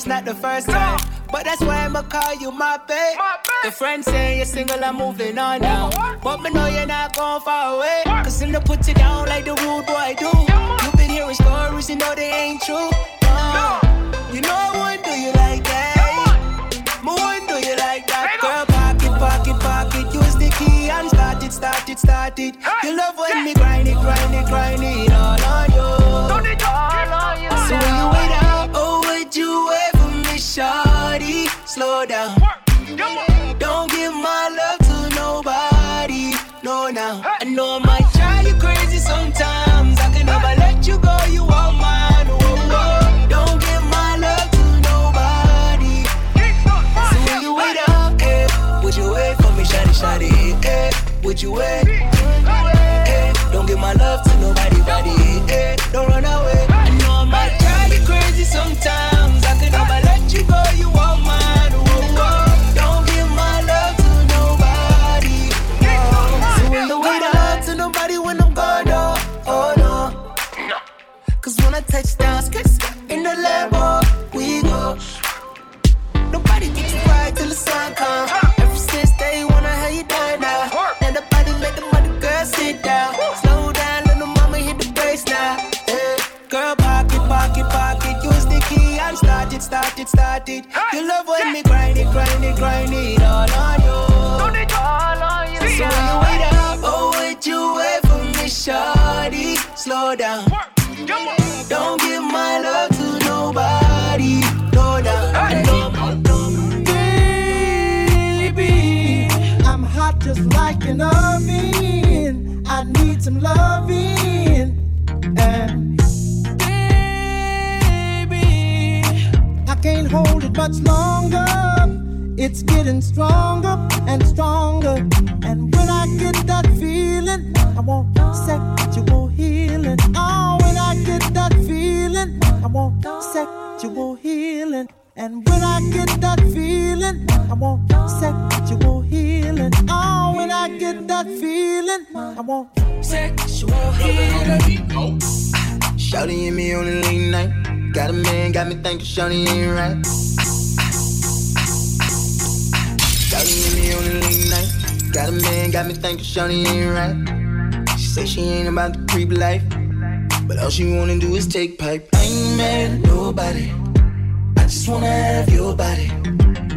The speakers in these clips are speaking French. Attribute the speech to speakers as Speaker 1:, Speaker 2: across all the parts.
Speaker 1: it's not the first time. But that's why I'ma call you my babe. Your friends say you're single, I'm moving on now. But me know you're not going far away. Cause in the put you down like the rude boy do. You've been hearing stories, you know they ain't true. Uh, you know I wouldn't do you like that. Me wouldn't do you like that. Girl, pocket, pocket, pocket. Use the key and start it, start it, start it. You love when me grind it, grind it, grind it all on you. All on you. So when you wait out, slow down. And start it, start it, start. You love when me grind it, grind it, grind it all on you. All on you. So when you wait up, oh, would you wait for me, shawty? Slow down. Don't give my love to nobody. No down.
Speaker 2: Baby, I'm hot just like an oven. I need some loving. And can't hold it much longer. It's getting stronger and stronger. And when I get that feeling, I want sexual healing. Oh, when I get that feeling, I want sexual healing. And when I get that feeling, I want sexual healing. Oh, when I get that feeling, I want sexual healing.
Speaker 3: Shouty and me on a late night. Got a man, got me thinking Shawty ain't right. Shawty and me on a late night. Got a man, got me thinking Shawty ain't right. She say she ain't about the creep life. But all she wanna do is take pipe. I ain't mad at nobody. I just wanna have your body.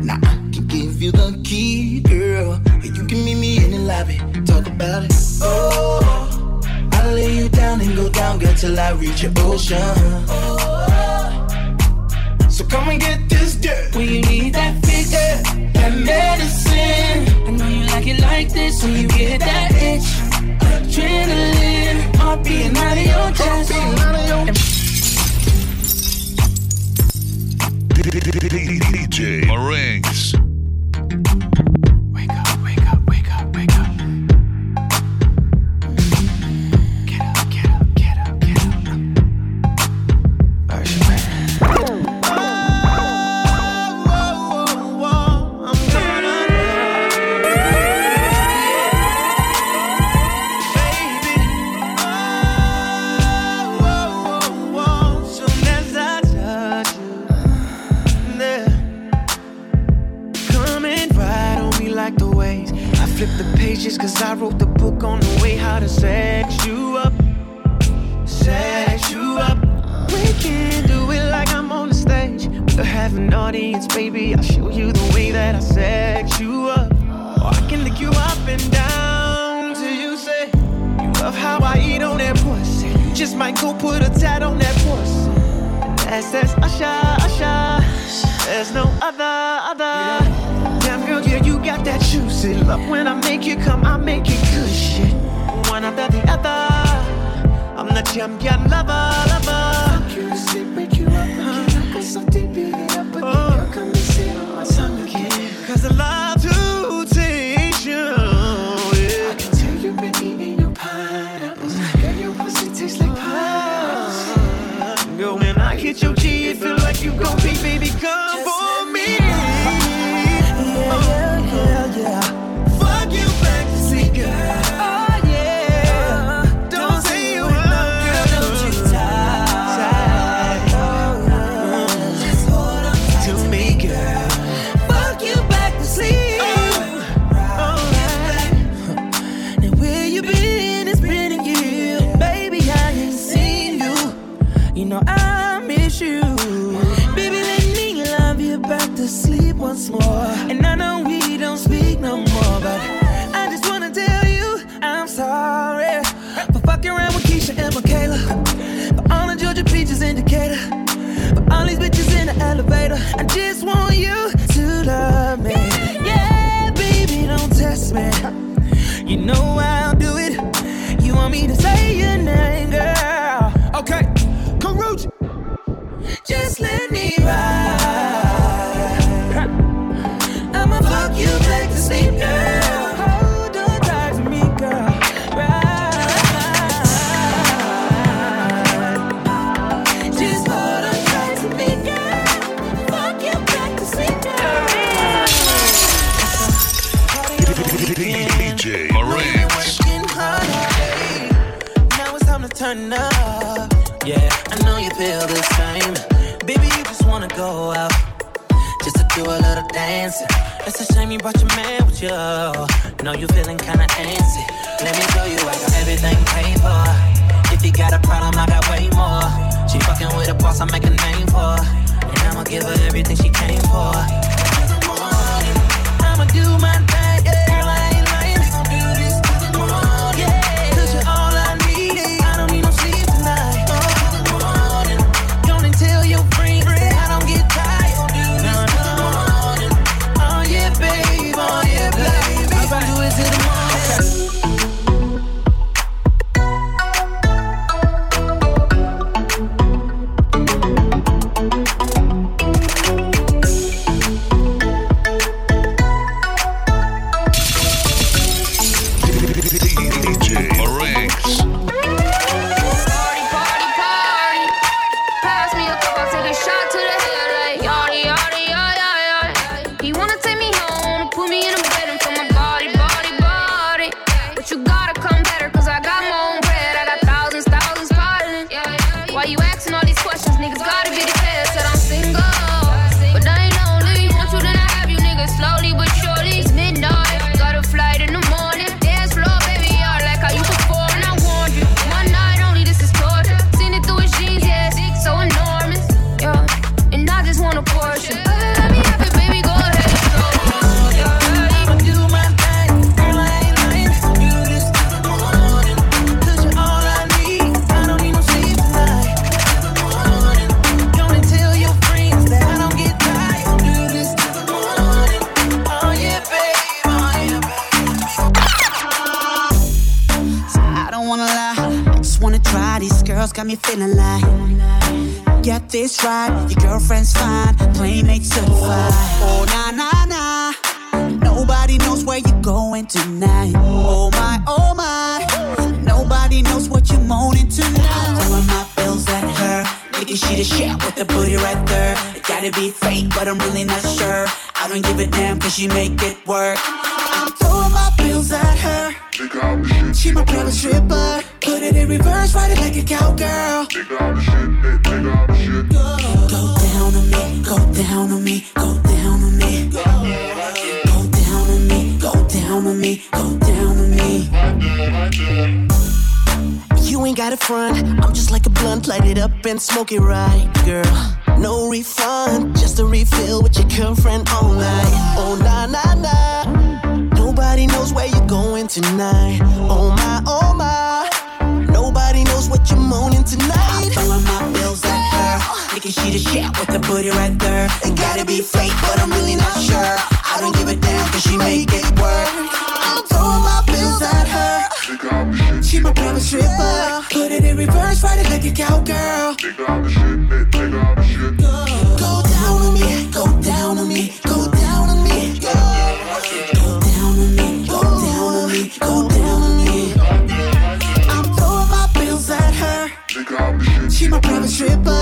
Speaker 3: Nah, I can give you the key, girl. Or you can meet me in the lobby. Talk about it. Oh, I'll lay you down and go down, girl, till I reach your ocean. So come and get this dirt.
Speaker 1: When you need that fix, that medicine. I know you like it like this when you get that itch. Adrenaline, heart beating out of your chest.
Speaker 4: DJ
Speaker 1: Marings. to sleep once more. And I know we don't speak
Speaker 4: no more, but I just wanna tell you I'm sorry for fucking around with Keisha and Michaela, for all the Georgia peaches in Decatur, for all these bitches in the elevator. I just want you to love me. Yeah, baby, don't test me. You know I'll do it. You want me to say brought your man with you. Know you feeling kinda antsy. Let me show you, I got everything paid for. If you got a problem, I got way more.
Speaker 5: She fucking with a boss, I make a name for. And I'ma give her everything she came for. Morning, I'ma do my thing. this right. girlfriend all night. Oh, na na na. Nobody knows where you're going tonight. Oh, my, oh, my. Nobody knows what you're moaning tonight.
Speaker 4: I'm throwing my bills at her. Thinking she the shit with the booty right there. It gotta be fake, but I'm really not sure. I don't give a damn, cause she make it work. I'm throwing my bills at her. She my promise stripper. Put it in reverse, ride it like a cowgirl.
Speaker 6: Chita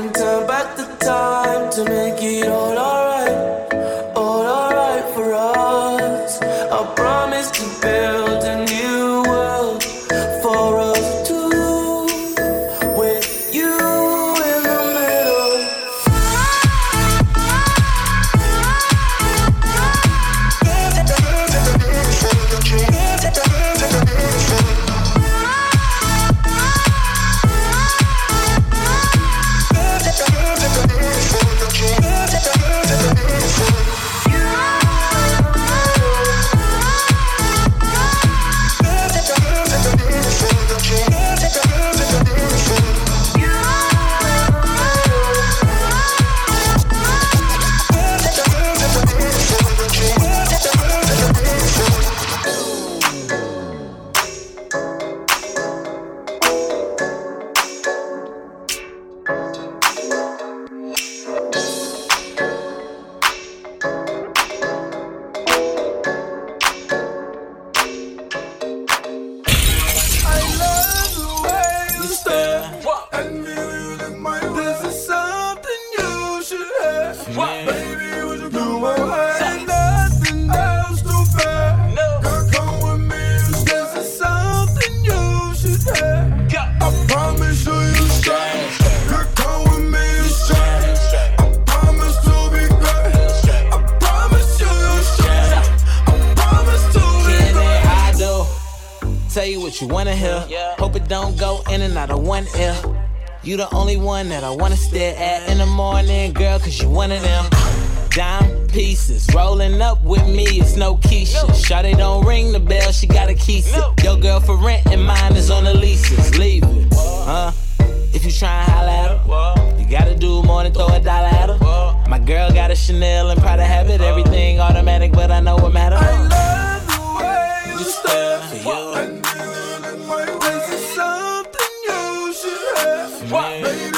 Speaker 6: can turn back the time to make it all
Speaker 7: Shawty don't ring the bell, she got a key. No. Your girl for rent and mine is on the leases. Leave it, huh? If you try and holla at her, you gotta do more than throw a dollar at her. My girl got a Chanel and proud to have it. everything automatic, but I know what matter. I love the way you stare for you.
Speaker 8: This is something you should have. What?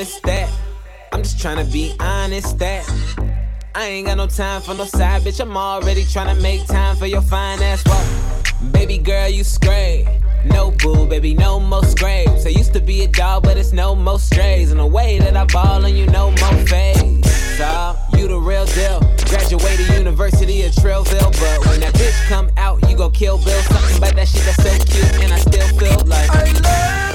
Speaker 7: Promise that. I'm just trying to be honest that. I ain't got no time for no side bitch. I'm already trying to make time for your fine ass walk. Baby girl, you scrape. No boo, baby, no more scrapes. I used to be a dog, but it's no more strays. In the way that I ball and you no more fades. So, uh, you the real deal. Graduated University of Trillville, but when that bitch come out, you gon' kill Bill. Something about that shit that's so cute, and I still feel like
Speaker 9: I love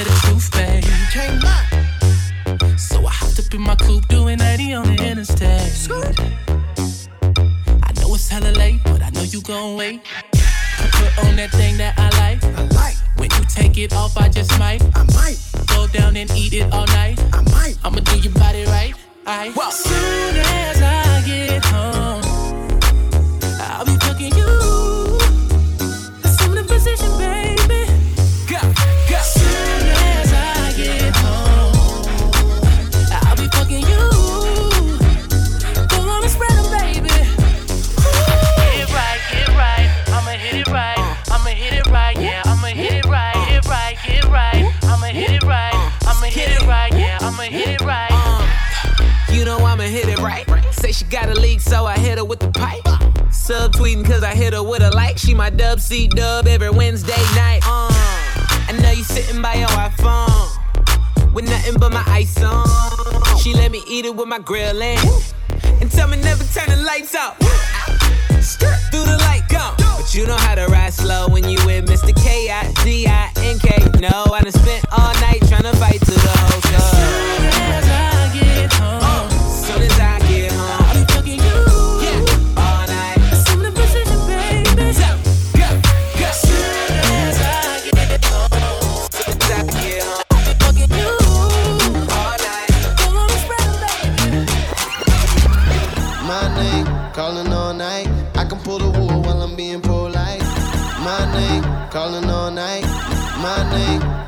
Speaker 10: Tell the truth, baby. Can't lie. So I hopped up in my coupe, doing 90 on the interstate. I know it's hella late, but I know you gon' wait. I Put on that thing that I like. I like. When you take it off, I just might. I might. Go down and eat it all night. I might. I'ma do your body right. I. Soon as I get
Speaker 7: got a leak, so I hit her with the pipe. Subtweeting cause I hit her with a like. She my dub C dub every Wednesday night. Uh, I know you sitting by your iPhone with nothing but my ice on. She let me eat it with my grill in and tell me never turn the lights out. Through the light go. But you know how to ride slow when you with Mr. K I D I N K. No, I done spent all night trying to fight to the hotel.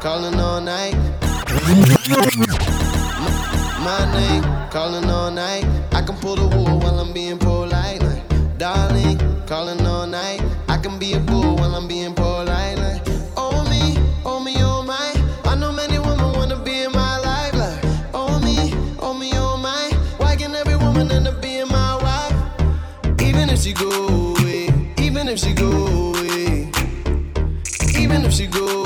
Speaker 11: Calling all night. My name, calling all night. I can pull the wool while I'm being polite. Like, darling, calling all night. I can be a fool while I'm being polite. Like, oh me, oh me, oh my. I know many women wanna be in my life. Like, oh me, oh me, oh my. Why can every woman end up being my wife? Even if she go away, even if she go away, even if she go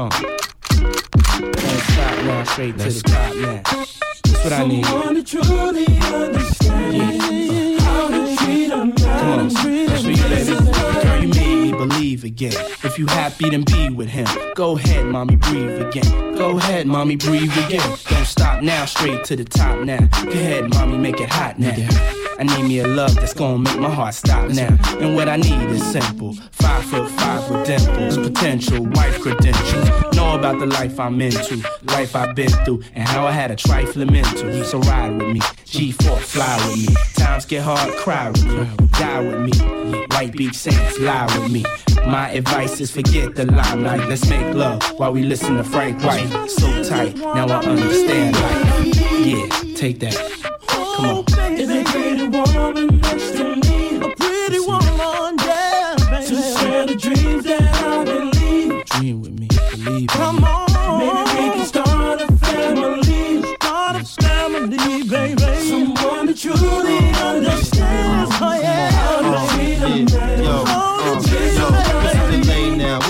Speaker 11: Uh.
Speaker 12: Don't stop now, straight Let's to the top now. That's what I need.
Speaker 13: Someone to truly understand
Speaker 9: yeah. how to treat a man. Come on, that's what you, need. Girl, you
Speaker 12: made me believe again. If you happy, then be with him. Go ahead, mommy, breathe again. Go ahead, mommy, breathe again. Don't stop now, straight to the top now. Go ahead, mommy, make it hot now. I need me a love that's gonna make my heart stop now. And what I need is simple. Five foot five with dimples, potential wife credentials. Know about the life I'm into, life I've been through, and how I had a trifling mental. So ride with me, G4, fly with me. Times get hard, cry with me, die with me. White Beach Saints, lie with me. My advice is forget the limelight. Let's make love while we listen to Frank White. So tight, now I understand life. Yeah, take that. Come on
Speaker 9: any woman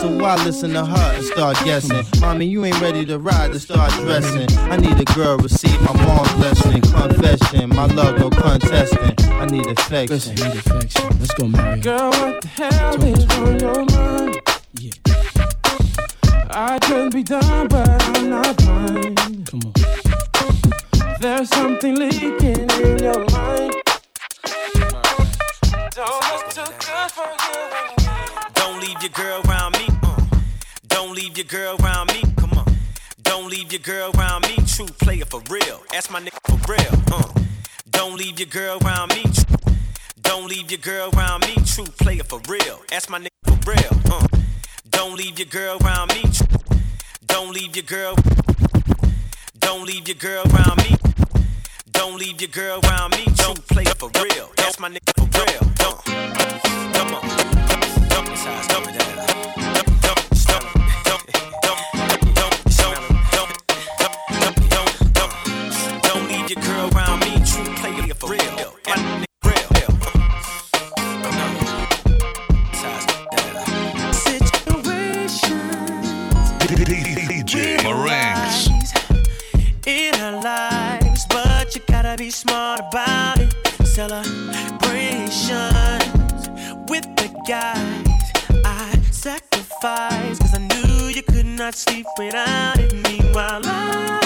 Speaker 14: So why listen to her and start guessing? Mommy, you ain't ready to ride to start dressing. I need a girl receive my mom's blessing, confession. My love, no contesting. I need affection.
Speaker 12: Listen, need affection. Let's go, Mary.
Speaker 9: Girl, what the hell is on your mind?
Speaker 12: Yeah.
Speaker 9: I could be done, but I'm not blind.
Speaker 12: Come on.
Speaker 9: There's something leaking in your mind. Don't look too good for you.
Speaker 7: Don't leave your girl around me. Don't leave your girl around me. Come on. Don't leave your girl around me. True player for real. That's my nigga for real. Uh. Don't leave your girl around me. Don't leave your girl around me. True player for real. That's my nigga for real. Uh. Don't leave your girl around me. Don't leave your girl. Don't leave your girl around me. Don't leave your girl around me. Don't play for real. That's my nigga for real. Don't. Come on. Dump. Dump it down. Dump, dump, dump, dump,
Speaker 6: in lives, but you gotta be smart about it. Celebrations with the guys I sacrificed, cause I knew you could not sleep without it. Meanwhile, I,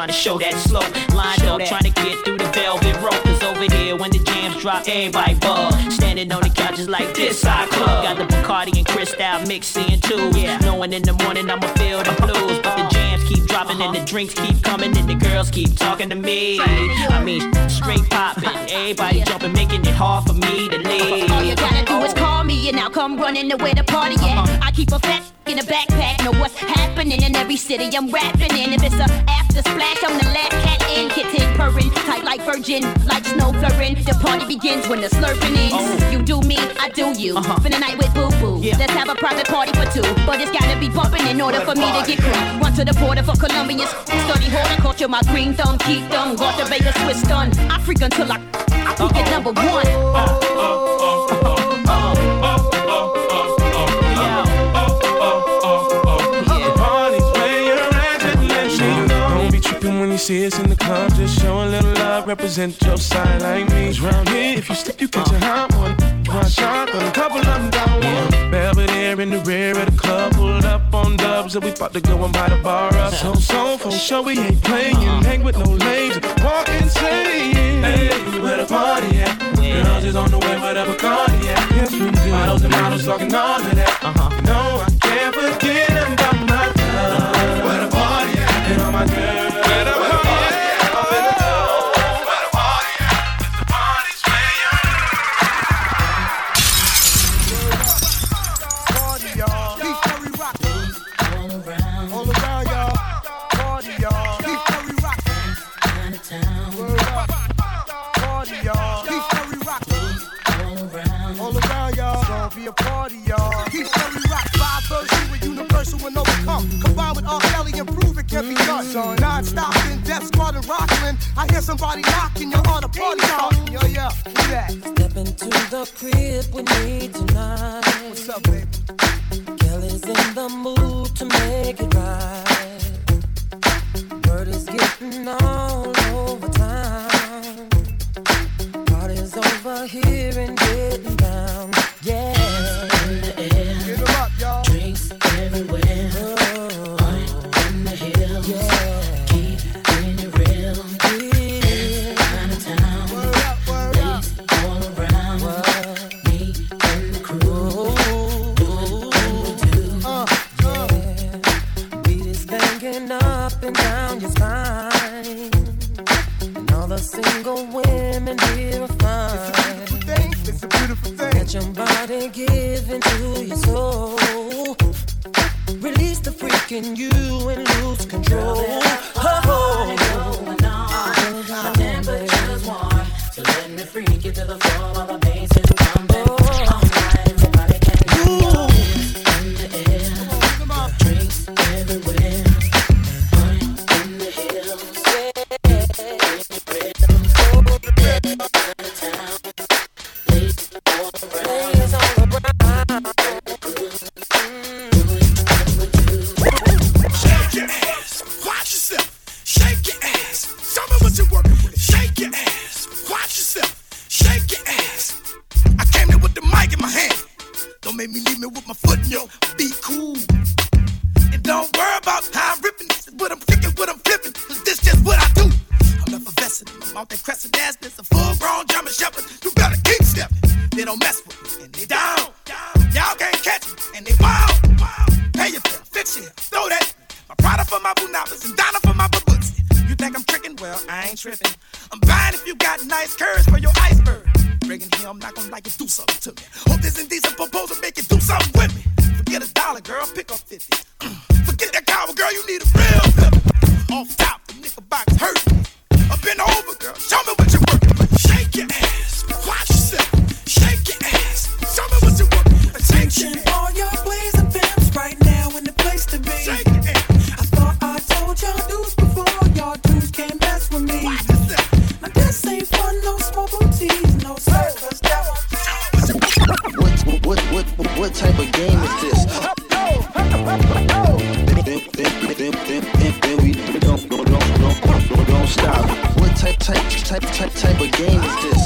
Speaker 15: trying to show that slow. Lined up trying to get through the velvet rope. Cause over here when the jams drop, everybody bug. Standing on the couches like this I club. Got the Bacardi and Cristal mixing too. Yeah, knowing in the morning I'ma feel the blues. But the jams keep dropping and the uh-huh. drinks keep coming and the girls keep talking to me. I mean, straight popping, everybody jumping, making it hard for me to leave.
Speaker 16: All you gotta do is call me and I'll come running to where the party at. Uh-huh. I keep a fat in a backpack, happening in every city I'm rapping in. If it's a after splash, I'm the last cat in, kitten purring, tight like virgin, like snow blurring. The party begins when the slurping ends. Oh. You do me, I do you. Uh-huh. For the night with boo boo. Let's have a private party for two, but it's gotta be bumping in order for me to get cool. Run to the border for Colombians, study horticulture, my green thumb, keep them, got the Vegas Swiss done. I freak until I, I at number one.
Speaker 6: Parties see us in the club. Just show a little love, represent your side like me. round here, if you slip, you catch a hot one. One shot, but a couple of them down one. Belvedere in the rear of the club, pulled up on dubs, and we about to go and buy the bar up. So, so, for sure, we ain't playing. Hang with no lames, walk insane. Hey, where the party at? Girls is on the way, where the Bacardi at? Yes, we do. Models and models talking all of that. Uh-huh. You know, I can't forget about my love. Where the party at? And all my girls.
Speaker 17: Somebody knocking, you're on a party. Yo, yeah.
Speaker 1: Step into the crib with me tonight. tricking you and lose control.
Speaker 18: Girl, oh, I, I,
Speaker 19: I, I never let me freak you
Speaker 20: to
Speaker 11: the floor game is this.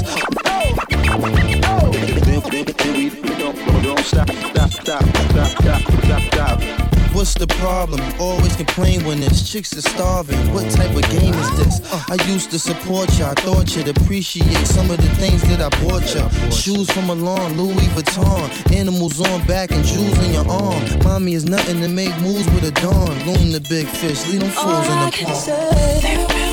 Speaker 11: What's the problem? Always complain when there's chicks are starving. What type of game is this? I used to support you. I thought you'd appreciate some of the things that I bought you. Shoes from Milan, Louis Vuitton, animals on back and jewels in your arm. Mommy is nothing to make moves with a dawn. Loom the big fish, leave them fools
Speaker 20: All in
Speaker 18: the
Speaker 21: pond.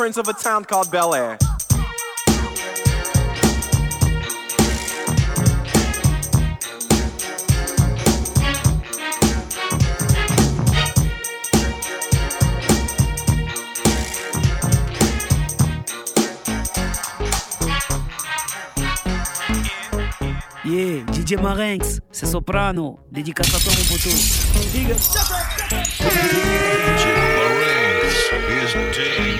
Speaker 21: Prince of a town called Bel Air.
Speaker 22: Yeah, DJ Marinx, c'est Soprano, dédicace à toi mon poteau. Big up.
Speaker 23: DJ Marinks is dangerous.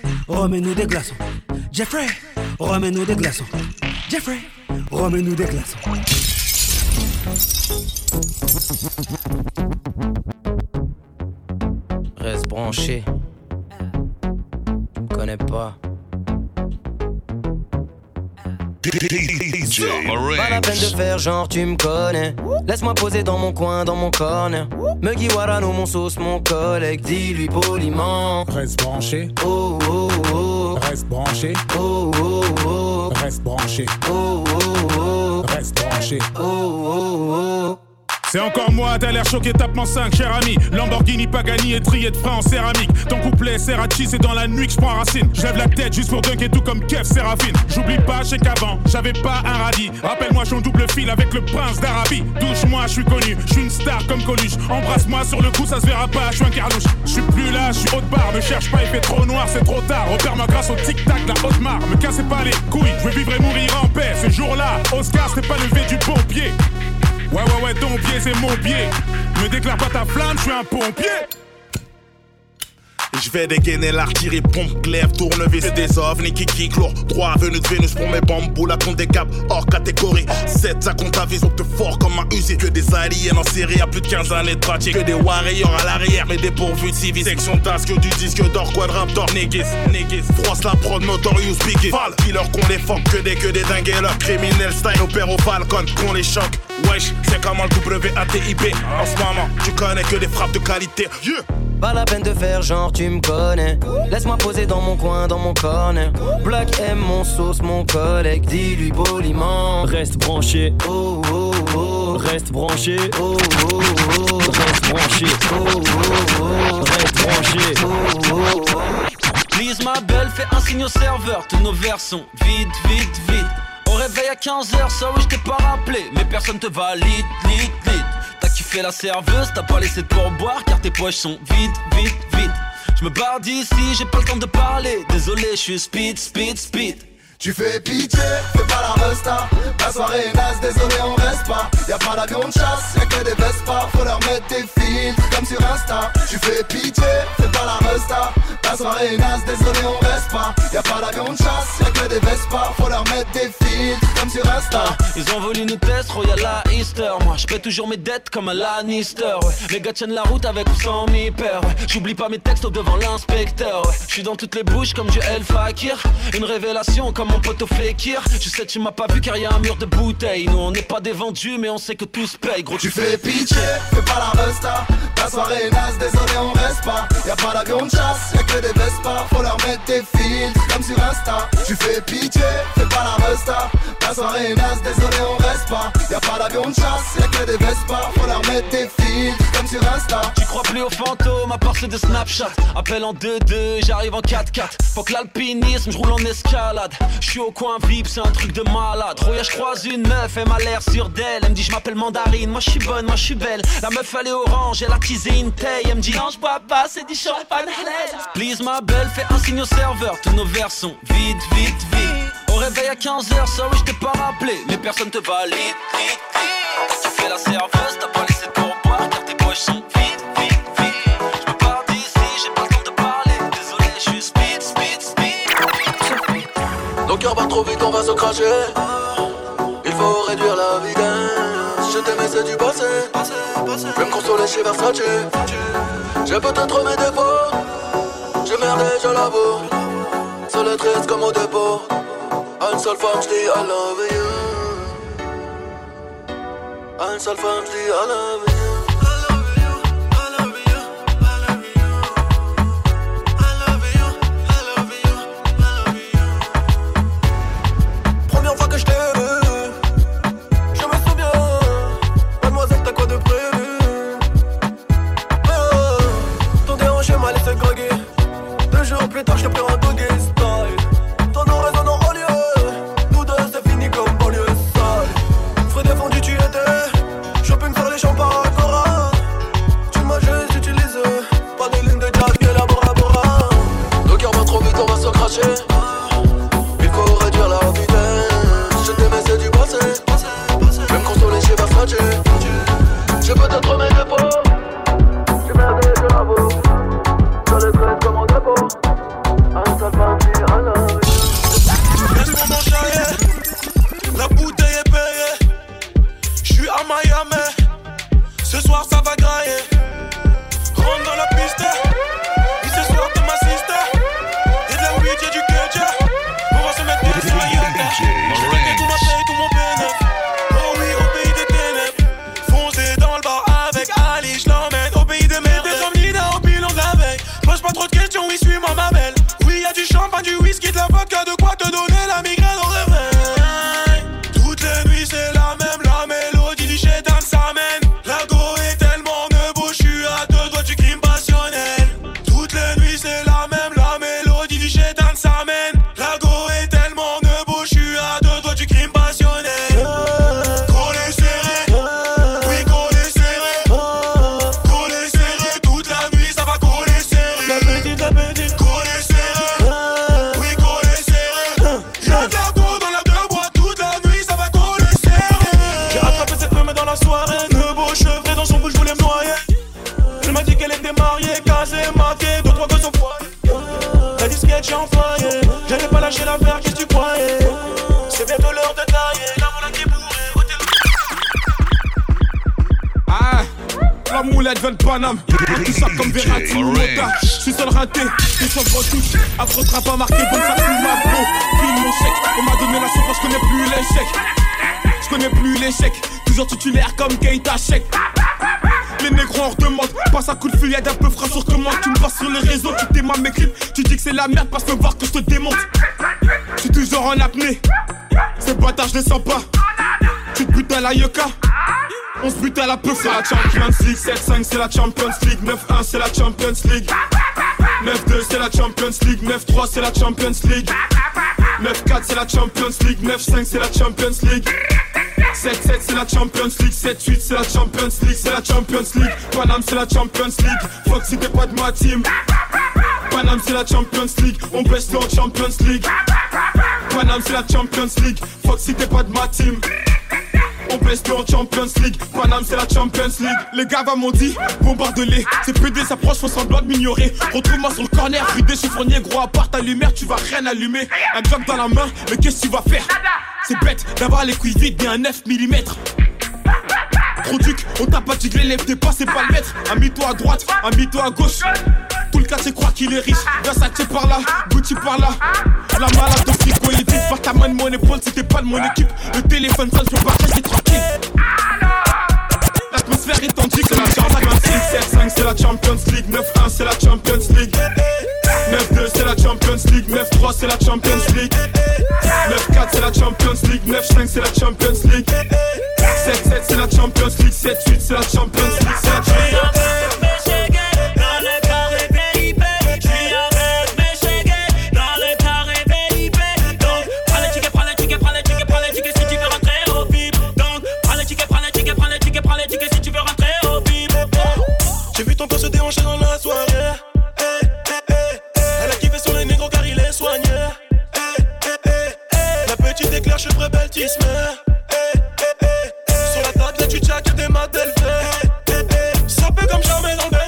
Speaker 22: remets-nous des glaçons Jeffrey, remets-nous des glaçons Jeffrey, remets-nous des glaçons
Speaker 24: Reste branché. Tu me connais pas.
Speaker 23: DJ
Speaker 24: Pas la peine de faire genre tu me connais. Laisse-moi poser dans mon coin, dans mon corner. Me Guiwarano, mon sauce, mon collègue. Dis-lui poliment.
Speaker 25: Reste branché.
Speaker 24: Oh oh oh.
Speaker 25: Reste branché.
Speaker 24: Oh oh oh.
Speaker 25: Reste branché.
Speaker 24: Oh oh oh.
Speaker 25: Reste branché.
Speaker 24: Oh oh oh.
Speaker 26: C'est encore moi, t'as l'air choqué, tapement 5, cher ami. Lamborghini Pagani et trié de frein en céramique. Ton couplet Serrachi, c'est dans la nuit que je prends racine. Je lève la tête juste pour dunker tout comme Kev Séraphine. J'oublie pas, sais qu'avant, j'avais pas un radis. Rappelle-moi, je double fil avec le prince d'Arabie. Touche-moi, je suis connu, je suis une star comme Coluche. Embrasse-moi sur le coup, ça se verra pas, je suis un carlouche. Je suis plus là, je suis haute barre, me cherche pas, il fait trop noir, c'est trop tard. Repère-moi grâce au tic-tac, la haute marre. Me cassez pas les couilles, je veux vivre et mourir en paix. Ce jour-là, Oscar, c'était pas levé du bon. Ouais, ouais, ouais, ton pied, c'est mon pied. Me déclare pas ta flamme, je suis un pompier.
Speaker 27: Je vais dégainer l'artillerie, pompe, glaive, tournevis. Des ovnis qui kick lourd. Droit venu de Vénus pour mes bambous. La compte des caps hors catégorie. 7, ça compte à vision te fort comme un usine. Que des aliens en série à plus de 15 années de pratique. Que des warriors à l'arrière, mais dépourvus de civils. Section tasque du disque d'or, quadraptor, négis, négis. Froisse la prod, notorious biggie. Val, killer qu'on les que des, que des dingues. Leur criminel style, opère au Falcon, qu'on les choque. Wesh, c'est comment le WATIP. En ce moment, tu connais que des frappes de qualité. Yeah.
Speaker 24: Pas la peine de faire genre tu me connais. Laisse-moi poser dans mon coin, dans mon corner. Black M, mon sauce, mon collègue. Dis-lui poliment.
Speaker 28: Reste branché.
Speaker 24: Oh oh oh.
Speaker 28: Reste branché.
Speaker 24: Oh oh oh.
Speaker 28: Reste branché.
Speaker 24: Oh oh oh.
Speaker 28: Reste branché.
Speaker 24: Oh oh oh.
Speaker 28: Please ma belle, fais un signe au serveur Tous nos verres sont vides, vite, vite. Au réveil à 15h, ça oui je t'ai pas rappelé. Mais personne te valide, lit, lit Kiffé la serveuse, t'as pas laissé de pourboire Car tes poches sont vides, vite, vite Je me barre d'ici, j'ai pas le temps de parler. Désolé, je suis speed, speed, speed
Speaker 6: Tu fais pitié, fais pas la resta. La soirée est désolé on reste pas. Y'a pas d'avion de chasse, y'a que des Vespa. Faut leur mettre des filtres comme sur Insta. Tu fais pitié, fais pas la resta. La soirée est désolé on reste pas. Y'a pas d'avion de chasse, y'a que des Vespa. Faut leur mettre des filtres comme sur Insta.
Speaker 28: Ils ont voulu nous tester, Royal à Easter Moi je paie toujours mes dettes comme un Lannister ouais. Les gars tiennent la route avec ou sans mi. J'oublie pas mes textes devant l'inspecteur ouais. Je suis dans toutes les bouches comme du El Fakir. Une révélation comme mon pote au Je sais tu m'as pas vu car y a un mur de bouteilles. Nous on n'est pas des vendus mais on sait que tout se paye. Gros
Speaker 6: Tu fais pitié, fais pas la resta. La soirée est naze, désolé on reste pas. Y'a pas d'avion de chasse, y'a que des Vespa. Faut leur mettre des filtres comme sur Insta. Tu fais pitié, fais pas la resta. La soirée est naze, désolé on reste Y'a pas d'avion de chasse, y'a que des Vespa. Faut leur mettre des filtres comme sur Insta.
Speaker 28: Tu crois plus aux fantômes à part ceux de Snapchat. Appel en 2-2, j'arrive en 4-4 Faut que l'alpinisme, je roule en escalade. Je suis au coin VIP, c'est un truc de malade. Roya, je croise une meuf, elle m'a l'air sûre d'elle. Elle me dit je m'appelle Mandarine, moi je suis bonne, moi je suis belle. La meuf elle est orange, elle a teasé une taille. Elle me dit non je bois pas, c'est du champagne Please ma belle, fais un signe au serveur. Tous nos verres sont vides, vite, vite Au réveil à 15h, sorry je t'ai pas rappelé. Mais personne te valide, Tu fais la serveuse, t'as pas laissé de pourboire Car tes poches sont vides, vite, vite Je me pars d'ici, j'ai pas le temps de parler Désolé, je suis speed, speed, speed
Speaker 29: Nos cœurs battent trop vite, on va se cracher. Il faut réduire la vitesse. Je t'aimais, c'est du passé. Je vais me consoler chez Versace. J'ai peut-être mes défauts. J'ai merdé, je l'avoue. Seul et triste comme au dépôt. Une seule femme, je dis I love you. Femme, je dis I love you.
Speaker 6: Première fois que je t'ai vu, je me souviens. Mademoiselle, t'as quoi de prévu? Ton déhanché m'a laissé groggy. Deux jours plus tard, je te prends en doggy consoler chez Versace. J'ai peut-être mes défauts.
Speaker 30: Merde, passe me voir que je te démonte. Je suis toujours en apnée, ces bâtards je les sens pas. Tu te butes à la yucca. On se bute à la peu, c'est la Champions League 7-5 c'est la Champions League 9-1 c'est la Champions League 9-2 c'est la Champions League 9-3 c'est la Champions League 9-4 c'est la Champions League 9-5 c'est la Champions League 7-7 c'est la Champions League 7-8 c'est la Champions League C'est la Champions League Paname c'est la Champions League Fuck si t'es pas de ma team Paname c'est la Champions League On baisse en Champions League Paname c'est la Champions League Fuck si t'es pas de ma team on baisse en Champions League. Paname, c'est la Champions League. Les gars va m'ont dit, bombarde-les. C'est PD s'approche, faut semblant de m'ignorer. Retrouve-moi sur le corner, des chiffonnier, gros, à part ta lumière, tu vas rien allumer. Un glock dans la main, mais qu'est-ce que tu vas faire? C'est bête d'avoir les couilles vides, bien un 9 mm. Produc, on t'a pas tiglé, lève tes pas, c'est pas le maître. Ami-toi à droite, ami-toi à gauche. Tout le cas c'est croire qu'il est riche. Versace par là, Gucci par là. La malade de frigo, il est par ta main de mon épaule si t'es pas de mon équipe. Le téléphone sonne, je partais, c'est tranquille. L'atmosphère est tendue, c'est la Champions à 26, 7-5, c'est la Champions League. 9-1, c'est la Champions League. 9-2 c'est la Champions League, 9-3 c'est la Champions League 9-4 c'est la Champions League, 9-5 c'est la Champions League 7-7 c'est la Champions League, 7-8 c'est la Champions League,
Speaker 6: J'ai vu ton corps se déhancher dans la soirée. Eh, eh, eh. Elle a kiffé sur les négros car il est soigné. La petite éclair, je suis belle. Sur la table, là, tu tchakes des maths élevées. Ça peut comme jamais dans le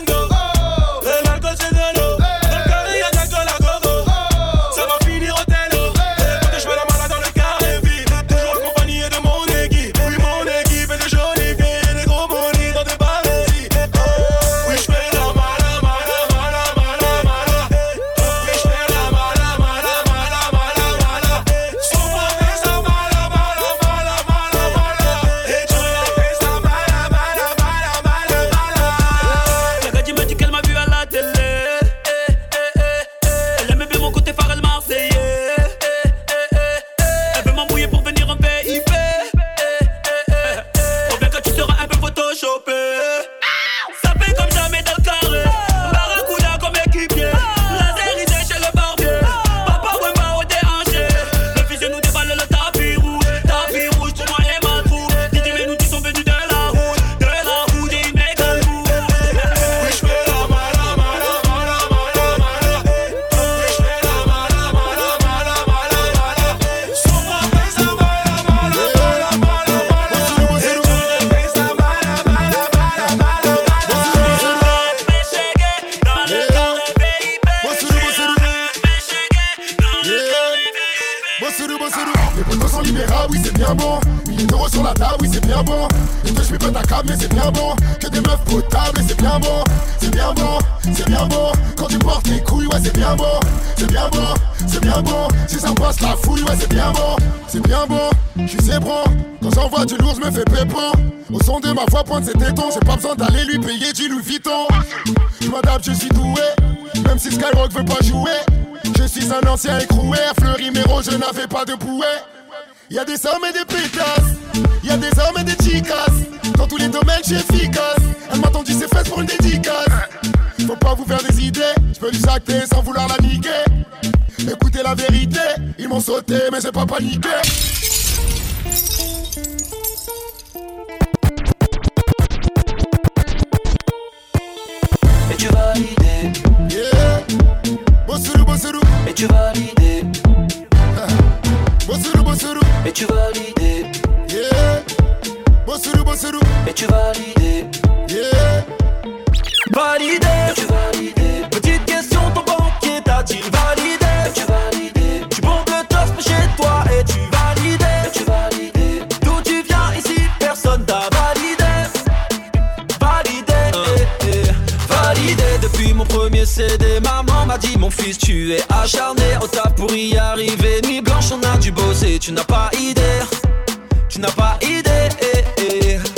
Speaker 14: Y a des hommes et des pétasses, y a des hommes et des chicas. Dans tous les domaines, je suis efficace. Elle m'a tendu ses fesses pour une dédicace. Faut pas vous faire des idées, je peux lui jacter sans vouloir la niquer. Écoutez la vérité, ils m'ont sauté, mais j'ai pas paniqué.
Speaker 28: Et tu vas l'idée.
Speaker 14: Yeah. Bossuru, bossuru.
Speaker 28: Et tu vas et tu valides.
Speaker 14: Yeah. Bossourou, bossourou.
Speaker 28: Et tu valides.
Speaker 14: Yeah.
Speaker 28: Validé. Et tu valides. Petite question, ton banquier t'a-t-il validé? Et tu valides. Tu montes le tospe chez toi et tu valides. Et tu valides. D'où tu viens ici, personne t'a validé. Validé. Eh, eh. Validé. Validé depuis mon premier CD, maman mon fils, tu es acharné. Au taf pour y arriver. Nuit blanche, on a dû bosser. Tu n'as pas idée. Tu n'as pas idée.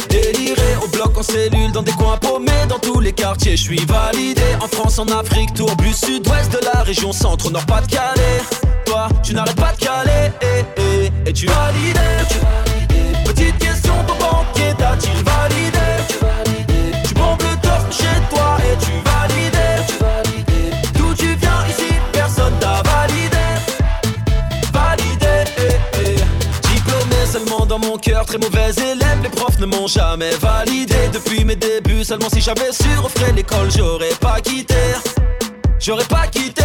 Speaker 28: Déliré au bloc en cellule, dans des coins paumés, dans tous les quartiers. Je suis validé en France, en Afrique, tourbus sud-ouest de la région centre, nord pas de Calais. Toi, tu n'arrêtes pas de caler. Et tu validé. Petite question, ton banquier t'a-t-il validé? Cœur, très mauvais élève. Les profs ne m'ont jamais validé. Depuis mes débuts, seulement si j'avais su refaire l'école, j'aurais pas quitté. J'aurais pas quitté.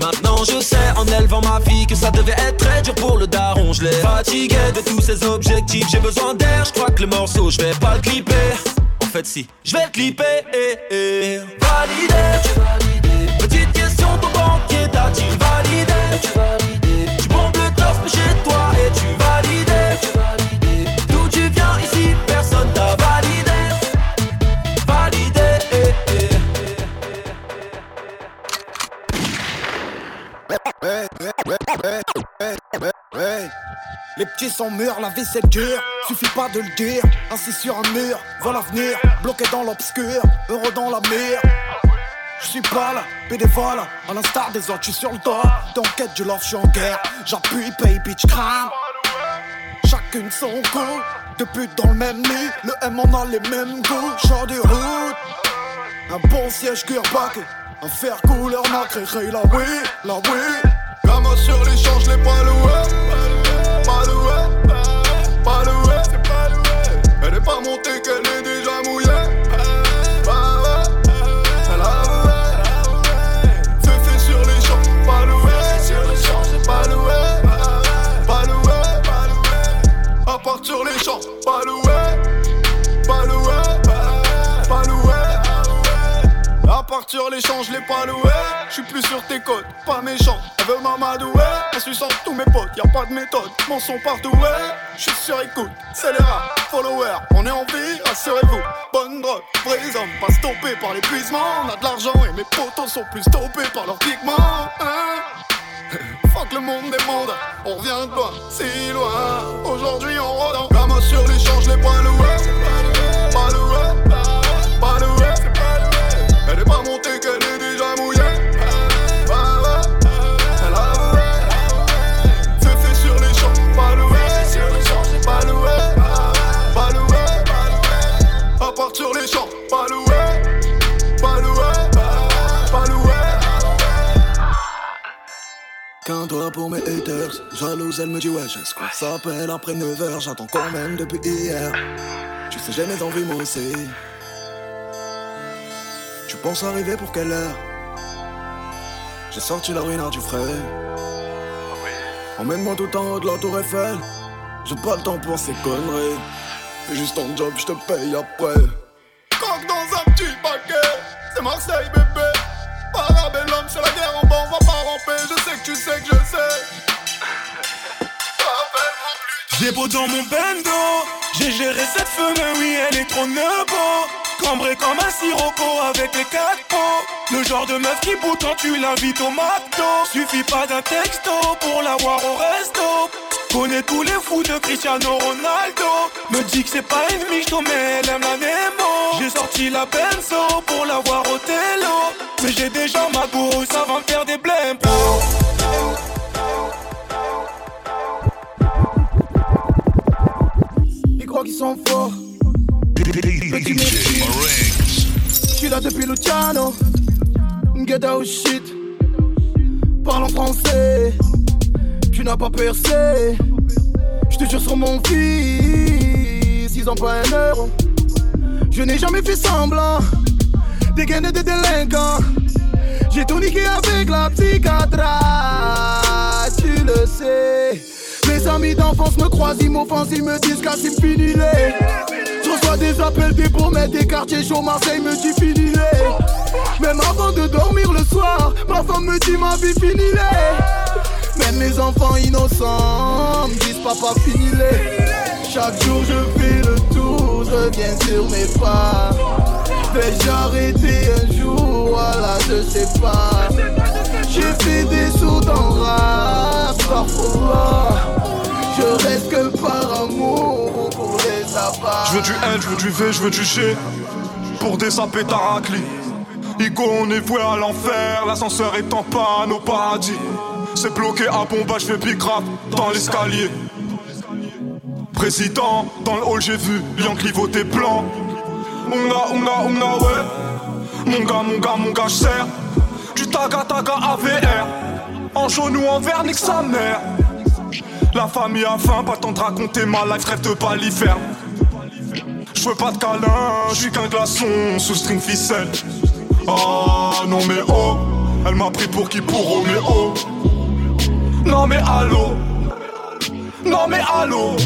Speaker 28: Maintenant je sais en élevant ma fille que ça devait être très dur pour le daron. Je l'ai fatigué de tous ces objectifs. J'ai besoin d'air. Je crois que le morceau, je vais pas le clipper. En fait, si, je vais le clipper. eh, eh.
Speaker 23: Les sont mûrs, la vie c'est dur, suffit pas de le dire. Assis sur un mur, vois l'avenir, bloqué dans l'obscur, heureux dans la mire. Je suis pas là, bénévole, à l'instar des autres, je suis sur le dos. D'enquête du love, je suis en guerre, j'appuie, pay, bitch, crame. Chacune son coup, deux putes dans le même lit, le M on a les mêmes goûts, genre de route. Un bon siège cuir paquet, un fer couleur nacré, la oui, la oui. Gamin sur l'échange, les loué, pas loué, pas pas loué. Elle est pas montée qu'elle partir l'échange, je l'ai pas loué. J'suis plus sur tes côtes, pas méchant. Elle veut m'amadouer. Elle suit sans tous mes potes, y a pas de méthode. Mon son partout, ouais. J'suis sur écoute, c'est les rats, followers. On est en vie, rassurez-vous. Bonne drogue, vrais pas stoppés par l'épuisement. On a de l'argent et mes potos sont plus stoppés par leurs pigments. Hein Fuck le monde des mondes, on revient de loin, si loin. Aujourd'hui on rôde en sur l'échange, les points loués. Pas montée qu'elle est déjà mouillée. Bah ouais, elle a. C'est fait sur les champs, pas loué. Pas loué. Pas loué, à part sur les champs, pas loué. Pas loué, pas loué. Qu'un doigt pour mes haters, jalouse elle me dit ouais je Ça s'appelle après 9h, j'attends quand même depuis hier Tu sais j'ai mes envies moi aussi Tu penses arriver pour quelle heure? J'ai sorti la ruinard du frais Emmène-moi tout en haut de la tour Eiffel. J'ai pas le temps pour ces conneries. Fais juste ton job, je te paye après. Coque dans un petit paquet. C'est Marseille bébé. Parabellum, c'est la guerre en bas, on va pas ramper. Je sais que tu sais que je sais.
Speaker 6: J'ai beau dans mon bendo, j'ai géré cette femme, oui elle est trop nebo Cambré comme un sirocco avec les quatre pots Le genre de meuf qui bout quand tu l'invites au McDo. Suffit pas d'un texto pour l'avoir au resto. Connais tous les fous de Cristiano Ronaldo. Me dit que c'est pas une michto mais elle aime la Nemo. J'ai sorti la benzo pour l'avoir au télo Mais j'ai déjà ma bourre, ça va faire des blèmes
Speaker 23: Ils croient qu'ils sont forts suis là depuis Luciano. Get out shit. Parle en français. Tu n'as pas percé. Je te jure sur mon fils Ils ont pas un euro. Je n'ai jamais fait semblant des délinquants. J'ai tout niqué avec la psychiatre Tu le sais. Mes amis d'enfance me croisent, ils m'offensent, ils me disent Cassim fini les des appels des promesses des quartiers chauds Marseille me dit fini les Même avant de dormir le soir Ma femme me dit ma vie fini les Même mes enfants innocents me disent papa fini les Chaque jour je fais le tour, je reviens sur mes pas Vais-je arrêter un jour?
Speaker 31: Sais pas. J'ai fait des sous dans rap, parfois. Je reste que par amour pour les.
Speaker 27: Je veux du N, je veux du V, je veux du G. Pour des sapés taracli. Igo, on est voué à l'enfer. L'ascenseur est en panne au paradis. C'est bloqué à bomba, je fais big rap dans l'escalier. Président, dans le hall j'ai vu Yankee voter blanc. Onga, onga, onga, ouais. Mon gars, mon gars, mon gars, j'serre. Du taga, taga, AVR. En jaune ou en vert, nique sa mère. La famille a faim, pas temps de raconter ma life, rêve de palifère. Je veux pas de câlin, je suis qu'un glaçon sous string ficelle. Ah non mais oh, elle m'a pris pour qui pour Roméo. Non mais allô, non mais allô.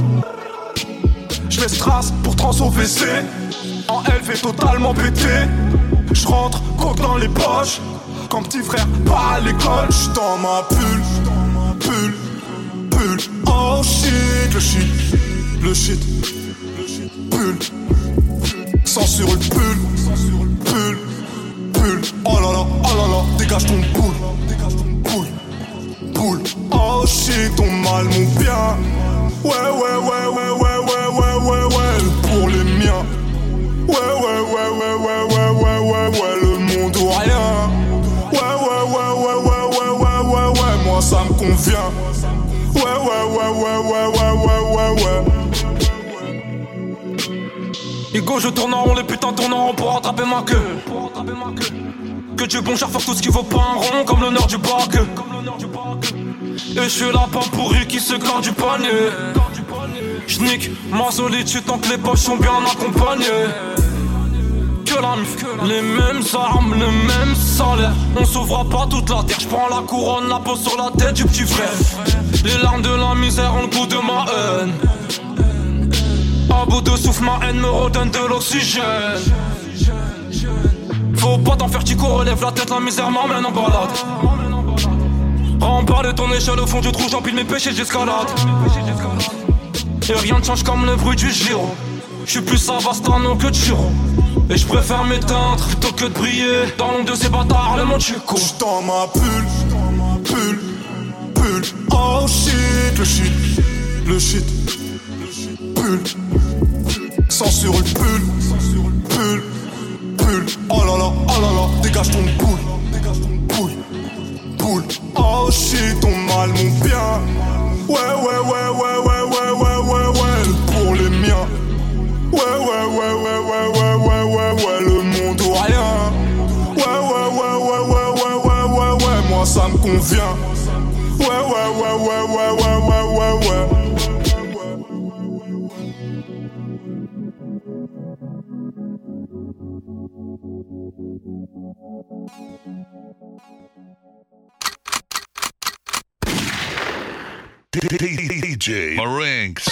Speaker 27: Je vais strass pour trans au WC. En fait totalement péter. Je rentre, dans les poches. Quand petit frère pas à l'école, j'suis dans ma pull, pull, pull. Oh shit, le shit, le shit, pull. Sans sur le pull, pull, pull. Oh là là, oh là là, dégage ton boule, boule, boule. Oh shit, ton mal, mon bien. Ouais, ouais, ouais, ouais, ouais, ouais, ouais, ouais, ouais, pour les miens. Ouais, ouais, ouais, ouais, ouais, ouais, ouais, ouais, ouais, le monde ou rien. Ouais, ouais, ouais, ouais, ouais, ouais, ouais, ouais, ouais, moi ça me convient. Ouais, ouais, ouais, ouais, ouais, ouais, ouais, ouais, ouais.
Speaker 30: Je tourne en rond, les putains tournent en rond pour rattraper ma queue. Que Dieu bon faire tout ce qui vaut pas un rond, comme l'honneur du bac. Et je suis la pas pourri qui se garde du panier. J'nique ma solitude tant que les poches sont bien accompagnées. Que la mif, les mêmes armes, le même salaire. On sauvera pas toute la terre. J'prends la couronne, la pose sur la tête du petit frère. Les larmes de la misère ont le goût de ma haine. À bout de souffle, ma haine me redonne de l'oxygène. Faut pas t'en faire, Tico, relève la tête, la misère m'emmène en balade. Rempart de ton échelle au fond du trou, j'empile mes péchés, j'escalade. Et rien ne change comme le bruit du giro. J'suis plus Savastano que Chiro. Et je préfère m'éteindre plutôt que de briller dans l'ombre de ces bâtards, le monde chico.
Speaker 27: J'suis dans ma pull, pull, pull. Oh shit, le shit, le shit, pull. Sur le pull, pull, pull. Oh là là, oh là là, dégage ton boule, boule, boule. Oh shit, ton mal, mon bien. Ouais, ouais, ouais, ouais, ouais, ouais, ouais, ouais, ouais, pour les miens. Ouais, ouais, ouais, ouais, ouais, ouais, ouais, ouais, ouais, le monde ou rien. Ouais, ouais, ouais, ouais, ouais, ouais, ouais, ouais, ouais, moi ça me convient. Ouais, ouais, ouais, ouais, ouais, ouais, ouais, ouais, ouais.
Speaker 23: DJ Marinks.